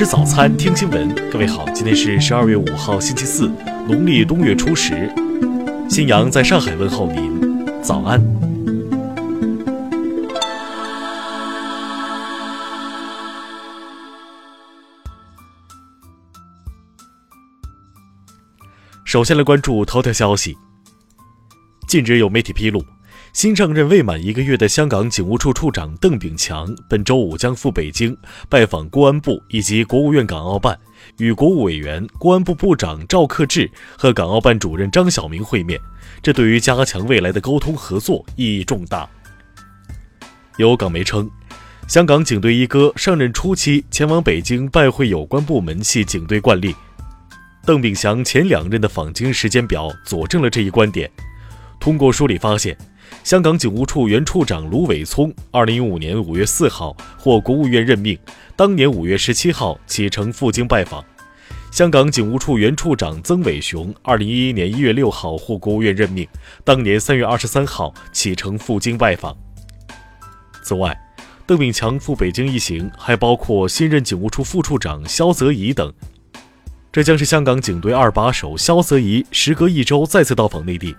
吃早餐，听新闻。各位好，今天是十二月五号，星期四，农历冬月初十。新阳在上海问候您，早安。首先来关注头条消息。近日有媒体披露。新上任未满一个月的香港警务处处长邓炳强，本周五将赴北京拜访公安部以及国务院港澳办，与国务委员、公安部部长赵克志和港澳办主任张晓明会面。这对于加强未来的沟通合作意义重大。有港媒称，香港警队一哥上任初期前往北京拜会有关部门系警队惯例。邓炳祥前两任的访京时间表佐证了这一观点。通过梳理发现。香港警务处原处长卢伟聪，二零一五年五月四号获国务院任命，当年五月十七号启程赴京拜访。香港警务处原处长曾伟雄，二零一一年一月六号获国务院任命，当年三月二十三号启程赴京拜访。此外，邓炳强赴北京一行还包括新任警务处副处长肖泽怡等。这将是香港警队二把手肖泽怡时隔一周再次到访内地。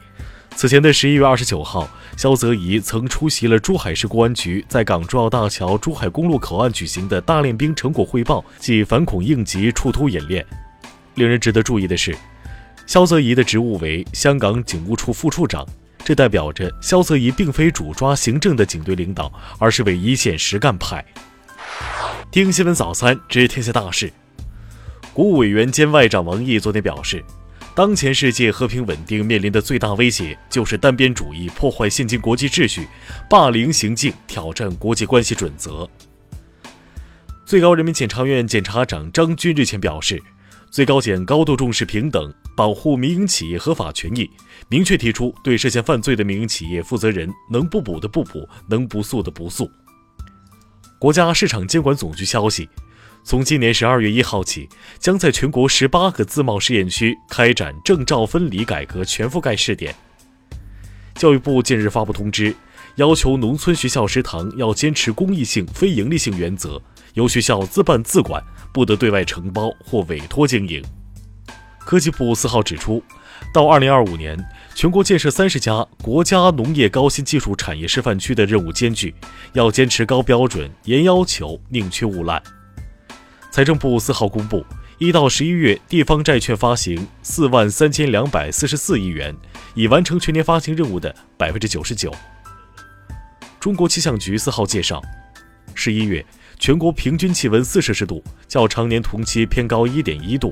此前的十一月二十九号，肖泽怡曾出席了珠海市公安局在港珠澳大桥珠海公路口岸举行的大练兵成果汇报暨反恐应急处突演练。令人值得注意的是，肖泽怡的职务为香港警务处副处长，这代表着肖泽怡并非主抓行政的警队领导，而是为一线实干派。听新闻早餐知天下大事。国务委员兼外长王毅昨天表示。当前世界和平稳定面临的最大威胁，就是单边主义破坏现今国际秩序，霸凌行径挑战国际关系准则。最高人民检察院检察长张军日前表示，最高检高度重视平等，保护民营企业合法权益，明确提出对涉嫌犯罪的民营企业负责人能不补的不补，能不诉的不诉。国家市场监管总局消息。从今年十二月一号起，将在全国十八个自贸试验区开展证照分离改革全覆盖试点。教育部近日发布通知，要求农村学校食堂要坚持公益性、非营利性原则，由学校自办自管，不得对外承包或委托经营。科技部四号指出，到二零二五年，全国建设三十家国家农业高新技术产业示范区的任务艰巨，要坚持高标准、严要求，宁缺毋滥。财政部四号公布，一到十一月地方债券发行四万三千两百四十四亿元，已完成全年发行任务的百分之九十九。中国气象局四号介绍，十一月全国平均气温四摄氏度，较常年同期偏高一点一度，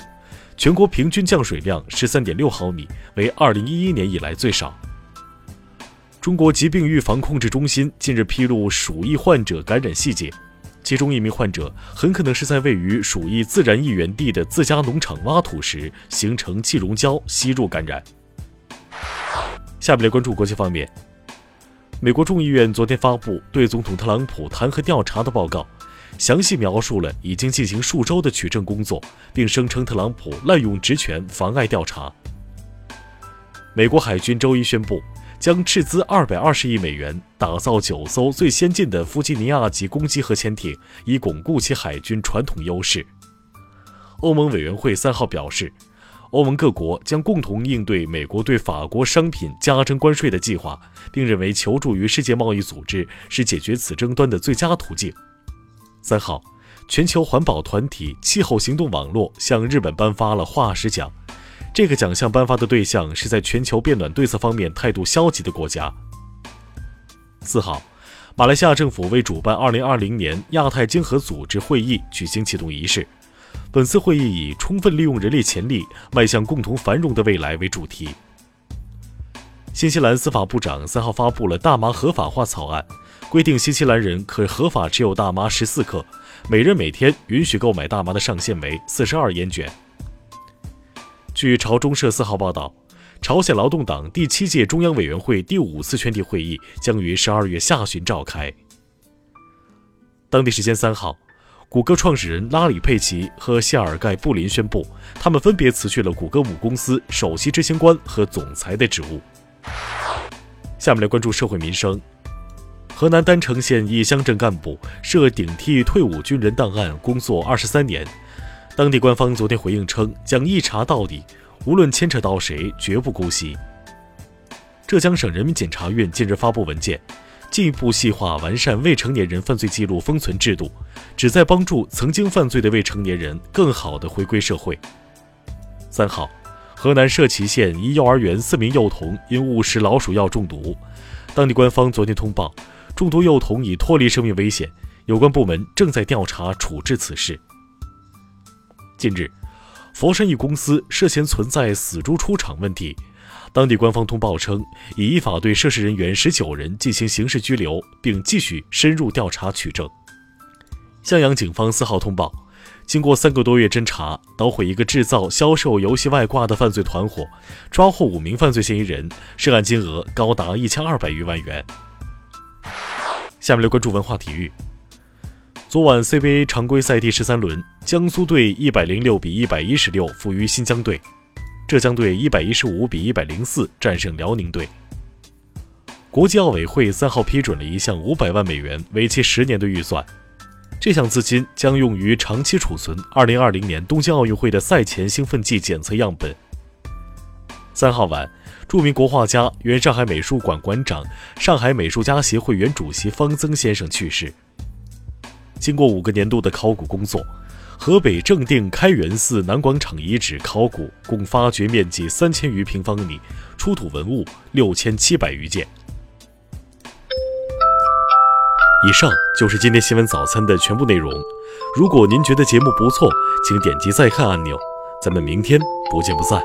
全国平均降水量十三点六毫米，为二零一一年以来最少。中国疾病预防控制中心近日披露鼠疫患者感染细节。其中一名患者很可能是在位于鼠疫自然疫源地的自家农场挖土时形成气溶胶吸入感染。下面来关注国际方面，美国众议院昨天发布对总统特朗普弹劾调查的报告，详细描述了已经进行数周的取证工作，并声称特朗普滥用职权妨碍调查。美国海军周一宣布。将斥资二百二十亿美元打造九艘最先进的弗吉尼亚级攻击核潜艇，以巩固其海军传统优势。欧盟委员会三号表示，欧盟各国将共同应对美国对法国商品加征关税的计划，并认为求助于世界贸易组织是解决此争端的最佳途径。三号，全球环保团体气候行动网络向日本颁发了化石奖。这个奖项颁发的对象是在全球变暖对策方面态度消极的国家。四号，马来西亚政府为主办2020年亚太经合组织会议举行启动仪式。本次会议以“充分利用人力潜力，迈向共同繁荣的未来”为主题。新西兰司法部长三号发布了大麻合法化草案，规定新西兰人可合法持有大麻十四克，每人每天允许购买大麻的上限为四十二烟卷。据朝中社四号报道，朝鲜劳动党第七届中央委员会第五次全体会议将于十二月下旬召开。当地时间三号，谷歌创始人拉里·佩奇和谢尔盖·布林宣布，他们分别辞去了谷歌母公司首席执行官和总裁的职务。下面来关注社会民生。河南郸城县一乡镇干部涉顶替退伍军人档案工作二十三年。当地官方昨天回应称，将一查到底，无论牵扯到谁，绝不姑息。浙江省人民检察院近日发布文件，进一步细化完善未成年人犯罪记录封存制度，旨在帮助曾经犯罪的未成年人更好地回归社会。三号，河南社旗县一幼儿园四名幼童因误食老鼠药中毒，当地官方昨天通报，中毒幼童已脱离生命危险，有关部门正在调查处置此事。近日，佛山一公司涉嫌存在死猪出厂问题，当地官方通报称，已依法对涉事人员十九人进行刑事拘留，并继续深入调查取证。襄阳警方四号通报，经过三个多月侦查，捣毁一个制造、销售游戏外挂的犯罪团伙，抓获五名犯罪嫌疑人，涉案金额高达一千二百余万元。下面来关注文化体育。昨晚 CBA 常规赛第十三轮，江苏队一百零六比一百一十六负于新疆队，浙江队一百一十五比一百零四战胜辽宁队。国际奥委会三号批准了一项五百万美元、为期十年的预算，这项资金将用于长期储存二零二零年东京奥运会的赛前兴奋剂检测样本。三号晚，著名国画家、原上海美术馆馆长、上海美术家协会原主席方曾先生去世。经过五个年度的考古工作，河北正定开元寺南广场遗址考古共发掘面积三千余平方米，出土文物六千七百余件。以上就是今天新闻早餐的全部内容。如果您觉得节目不错，请点击再看按钮。咱们明天不见不散。